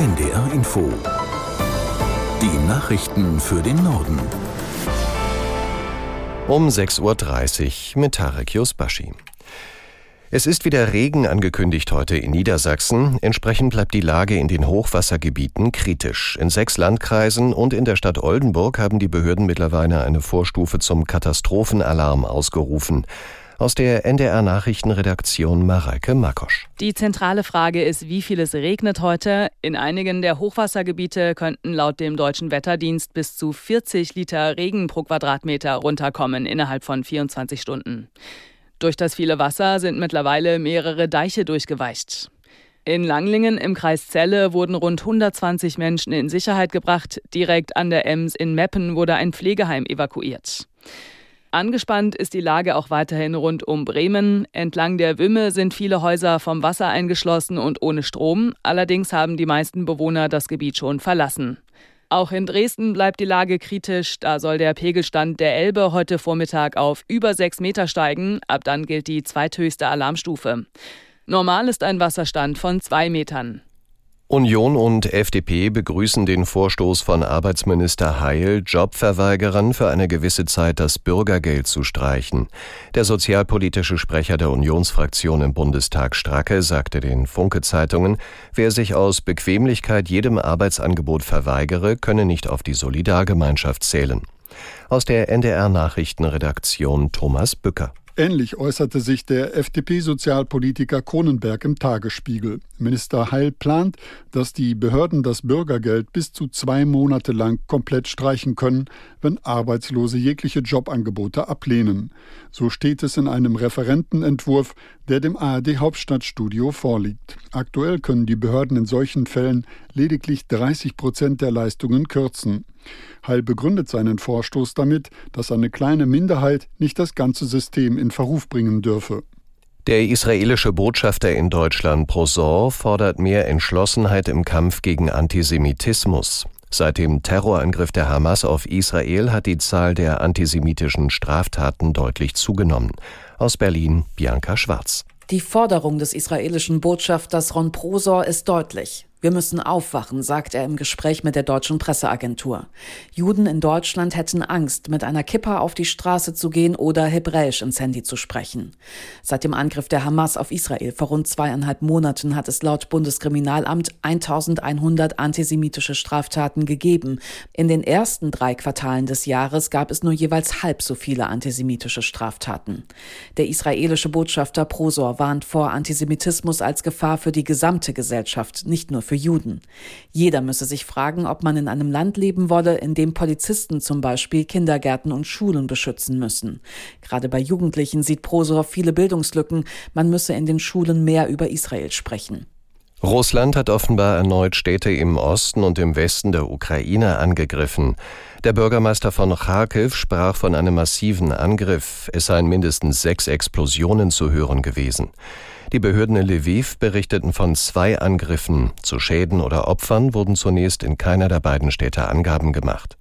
NDR Info. Die Nachrichten für den Norden. Um 6.30 Uhr mit Tarek Yusbashi. Es ist wieder Regen angekündigt heute in Niedersachsen. Entsprechend bleibt die Lage in den Hochwassergebieten kritisch. In sechs Landkreisen und in der Stadt Oldenburg haben die Behörden mittlerweile eine Vorstufe zum Katastrophenalarm ausgerufen. Aus der NDR Nachrichtenredaktion Mareike Makosch. Die zentrale Frage ist, wie viel es regnet heute. In einigen der Hochwassergebiete könnten laut dem deutschen Wetterdienst bis zu 40 Liter Regen pro Quadratmeter runterkommen innerhalb von 24 Stunden. Durch das viele Wasser sind mittlerweile mehrere Deiche durchgeweicht. In Langlingen im Kreis Celle wurden rund 120 Menschen in Sicherheit gebracht. Direkt an der Ems in Meppen wurde ein Pflegeheim evakuiert. Angespannt ist die Lage auch weiterhin rund um Bremen. Entlang der Wümme sind viele Häuser vom Wasser eingeschlossen und ohne Strom. Allerdings haben die meisten Bewohner das Gebiet schon verlassen. Auch in Dresden bleibt die Lage kritisch. Da soll der Pegelstand der Elbe heute Vormittag auf über sechs Meter steigen. Ab dann gilt die zweithöchste Alarmstufe. Normal ist ein Wasserstand von zwei Metern. Union und FDP begrüßen den Vorstoß von Arbeitsminister Heil, Jobverweigerern für eine gewisse Zeit das Bürgergeld zu streichen. Der sozialpolitische Sprecher der Unionsfraktion im Bundestag Stracke sagte den Funke Zeitungen, wer sich aus Bequemlichkeit jedem Arbeitsangebot verweigere, könne nicht auf die Solidargemeinschaft zählen. Aus der NDR Nachrichtenredaktion Thomas Bücker. Ähnlich äußerte sich der FDP-Sozialpolitiker Kronenberg im Tagesspiegel. Minister Heil plant, dass die Behörden das Bürgergeld bis zu zwei Monate lang komplett streichen können, wenn Arbeitslose jegliche Jobangebote ablehnen. So steht es in einem Referentenentwurf, der dem ARD Hauptstadtstudio vorliegt. Aktuell können die Behörden in solchen Fällen lediglich 30 Prozent der Leistungen kürzen. Heil begründet seinen Vorstoß damit, dass eine kleine Minderheit nicht das ganze System in Verruf bringen dürfe. Der israelische Botschafter in Deutschland Prosor fordert mehr Entschlossenheit im Kampf gegen Antisemitismus. Seit dem Terrorangriff der Hamas auf Israel hat die Zahl der antisemitischen Straftaten deutlich zugenommen. Aus Berlin Bianca Schwarz. Die Forderung des israelischen Botschafters Ron Prosor ist deutlich. Wir müssen aufwachen, sagt er im Gespräch mit der deutschen Presseagentur. Juden in Deutschland hätten Angst, mit einer Kippa auf die Straße zu gehen oder Hebräisch ins Handy zu sprechen. Seit dem Angriff der Hamas auf Israel vor rund zweieinhalb Monaten hat es laut Bundeskriminalamt 1100 antisemitische Straftaten gegeben. In den ersten drei Quartalen des Jahres gab es nur jeweils halb so viele antisemitische Straftaten. Der israelische Botschafter Prosor warnt vor Antisemitismus als Gefahr für die gesamte Gesellschaft, nicht nur für Juden. Jeder müsse sich fragen, ob man in einem Land leben wolle, in dem Polizisten zum Beispiel Kindergärten und Schulen beschützen müssen. Gerade bei Jugendlichen sieht Prosor viele Bildungslücken. Man müsse in den Schulen mehr über Israel sprechen. Russland hat offenbar erneut Städte im Osten und im Westen der Ukraine angegriffen. Der Bürgermeister von Kharkiv sprach von einem massiven Angriff. Es seien mindestens sechs Explosionen zu hören gewesen. Die Behörden in Lviv berichteten von zwei Angriffen. Zu Schäden oder Opfern wurden zunächst in keiner der beiden Städte Angaben gemacht.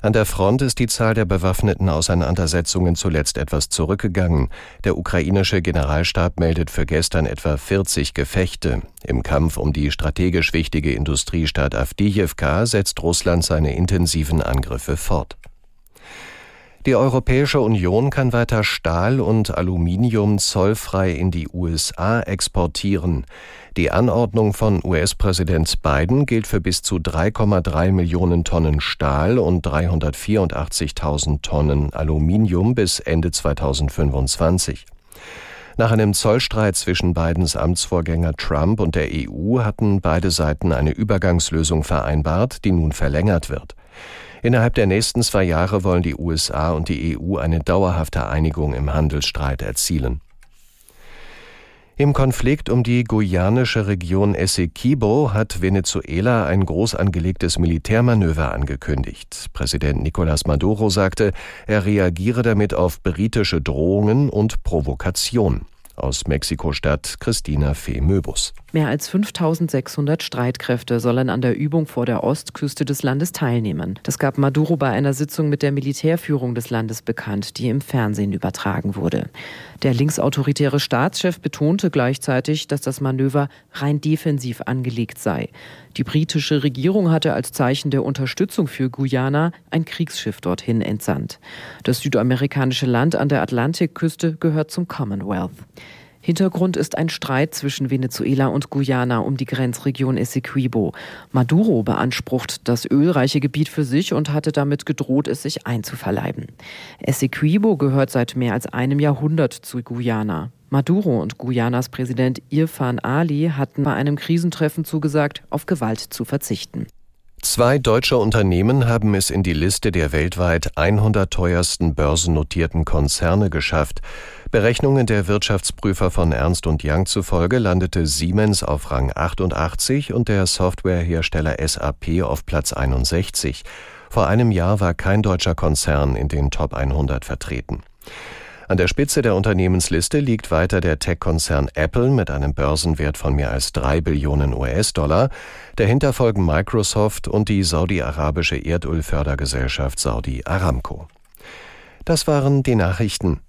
An der Front ist die Zahl der bewaffneten Auseinandersetzungen zuletzt etwas zurückgegangen. Der ukrainische Generalstab meldet für gestern etwa 40 Gefechte. Im Kampf um die strategisch wichtige Industriestadt Avdiivka setzt Russland seine intensiven Angriffe fort. Die Europäische Union kann weiter Stahl und Aluminium zollfrei in die USA exportieren. Die Anordnung von US-Präsident Biden gilt für bis zu 3,3 Millionen Tonnen Stahl und 384.000 Tonnen Aluminium bis Ende 2025. Nach einem Zollstreit zwischen Bidens Amtsvorgänger Trump und der EU hatten beide Seiten eine Übergangslösung vereinbart, die nun verlängert wird. Innerhalb der nächsten zwei Jahre wollen die USA und die EU eine dauerhafte Einigung im Handelsstreit erzielen. Im Konflikt um die guyanische Region Essequibo hat Venezuela ein groß angelegtes Militärmanöver angekündigt. Präsident Nicolás Maduro sagte, er reagiere damit auf britische Drohungen und Provokation. Aus Mexiko-Stadt Christina Fee-Möbus. Mehr als 5600 Streitkräfte sollen an der Übung vor der Ostküste des Landes teilnehmen. Das gab Maduro bei einer Sitzung mit der Militärführung des Landes bekannt, die im Fernsehen übertragen wurde. Der linksautoritäre Staatschef betonte gleichzeitig, dass das Manöver rein defensiv angelegt sei. Die britische Regierung hatte als Zeichen der Unterstützung für Guyana ein Kriegsschiff dorthin entsandt. Das südamerikanische Land an der Atlantikküste gehört zum Commonwealth. Hintergrund ist ein Streit zwischen Venezuela und Guyana um die Grenzregion Essequibo. Maduro beansprucht das ölreiche Gebiet für sich und hatte damit gedroht, es sich einzuverleiben. Essequibo gehört seit mehr als einem Jahrhundert zu Guyana. Maduro und Guyanas Präsident Irfan Ali hatten bei einem Krisentreffen zugesagt, auf Gewalt zu verzichten. Zwei deutsche Unternehmen haben es in die Liste der weltweit 100 teuersten börsennotierten Konzerne geschafft. Berechnungen der Wirtschaftsprüfer von Ernst Young zufolge landete Siemens auf Rang 88 und der Softwarehersteller SAP auf Platz 61. Vor einem Jahr war kein deutscher Konzern in den Top 100 vertreten. An der Spitze der Unternehmensliste liegt weiter der Tech-Konzern Apple mit einem Börsenwert von mehr als drei Billionen US-Dollar. Dahinter folgen Microsoft und die saudi-arabische Erdölfördergesellschaft Saudi Aramco. Das waren die Nachrichten.